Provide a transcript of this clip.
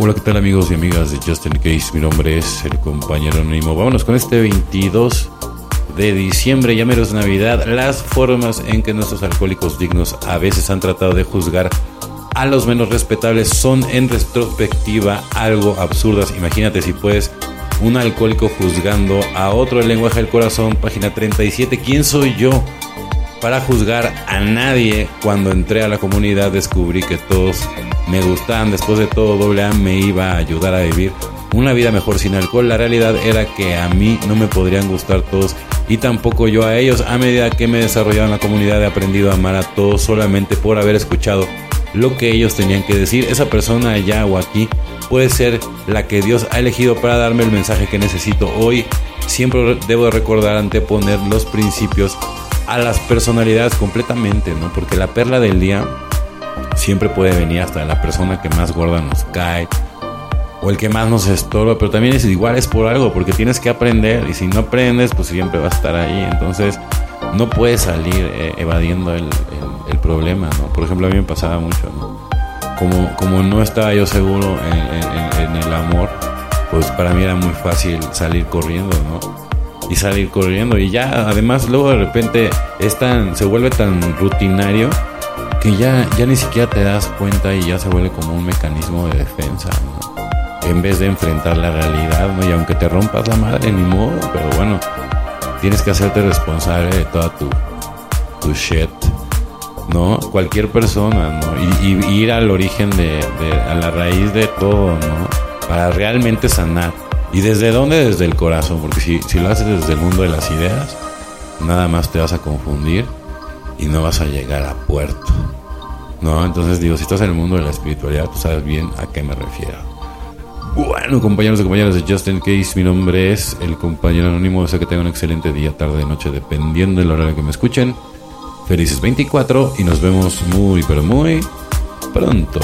Hola, ¿qué tal amigos y amigas de Justin Case? Mi nombre es el compañero anónimo. Vámonos con este 22 de diciembre, ya menos Navidad, las formas en que nuestros alcohólicos dignos a veces han tratado de juzgar a los menos respetables son en retrospectiva algo absurdas. Imagínate si puedes un alcohólico juzgando a otro el lenguaje del corazón, página 37. ¿Quién soy yo para juzgar a nadie? Cuando entré a la comunidad descubrí que todos me gustaban. Después de todo, AA me iba a ayudar a vivir una vida mejor sin alcohol. La realidad era que a mí no me podrían gustar todos y tampoco yo a ellos. A medida que me he desarrollado en la comunidad he aprendido a amar a todos solamente por haber escuchado lo que ellos tenían que decir. Esa persona allá o aquí puede ser la que Dios ha elegido para darme el mensaje que necesito hoy. Siempre debo recordar anteponer los principios a las personalidades completamente, ¿no? Porque la perla del día siempre puede venir hasta la persona que más gorda nos cae o el que más nos estorba, pero también es igual es por algo, porque tienes que aprender y si no aprendes, pues siempre va a estar ahí. Entonces, no puedes salir eh, evadiendo el, problema, ¿no? Por ejemplo, a mí me pasaba mucho, ¿no? Como, como no estaba yo seguro en, el amor, pues para mí era muy fácil salir corriendo, ¿no? Y salir corriendo. Y ya, además, luego de repente es se vuelve tan rutinario que ya, ya ni siquiera te das cuenta y ya se vuelve como un mecanismo de defensa, ¿no? En vez de enfrentar la realidad, ¿no? Y aunque te rompas la madre, ni modo, pero bueno, tienes que hacerte responsable de toda tu, tu shit, ¿no? Cualquier persona, ¿no? Y, ir al origen de, a la raíz de todo, ¿no? Para realmente sanar. ¿Y desde dónde? Desde el corazón, porque si, si lo haces desde el mundo de las ideas, nada más te vas a confundir y no vas a llegar a puerto. ¿No? Entonces digo, si estás en el mundo de la espiritualidad, tú sabes bien a qué me refiero. Bueno, compañeros y compañeras de Justin Case, mi nombre es el compañero anónimo. Deseo que tengan un excelente día, tarde, noche, dependiendo del horario que me escuchen. Felices 24 y nos vemos muy, pero muy pronto.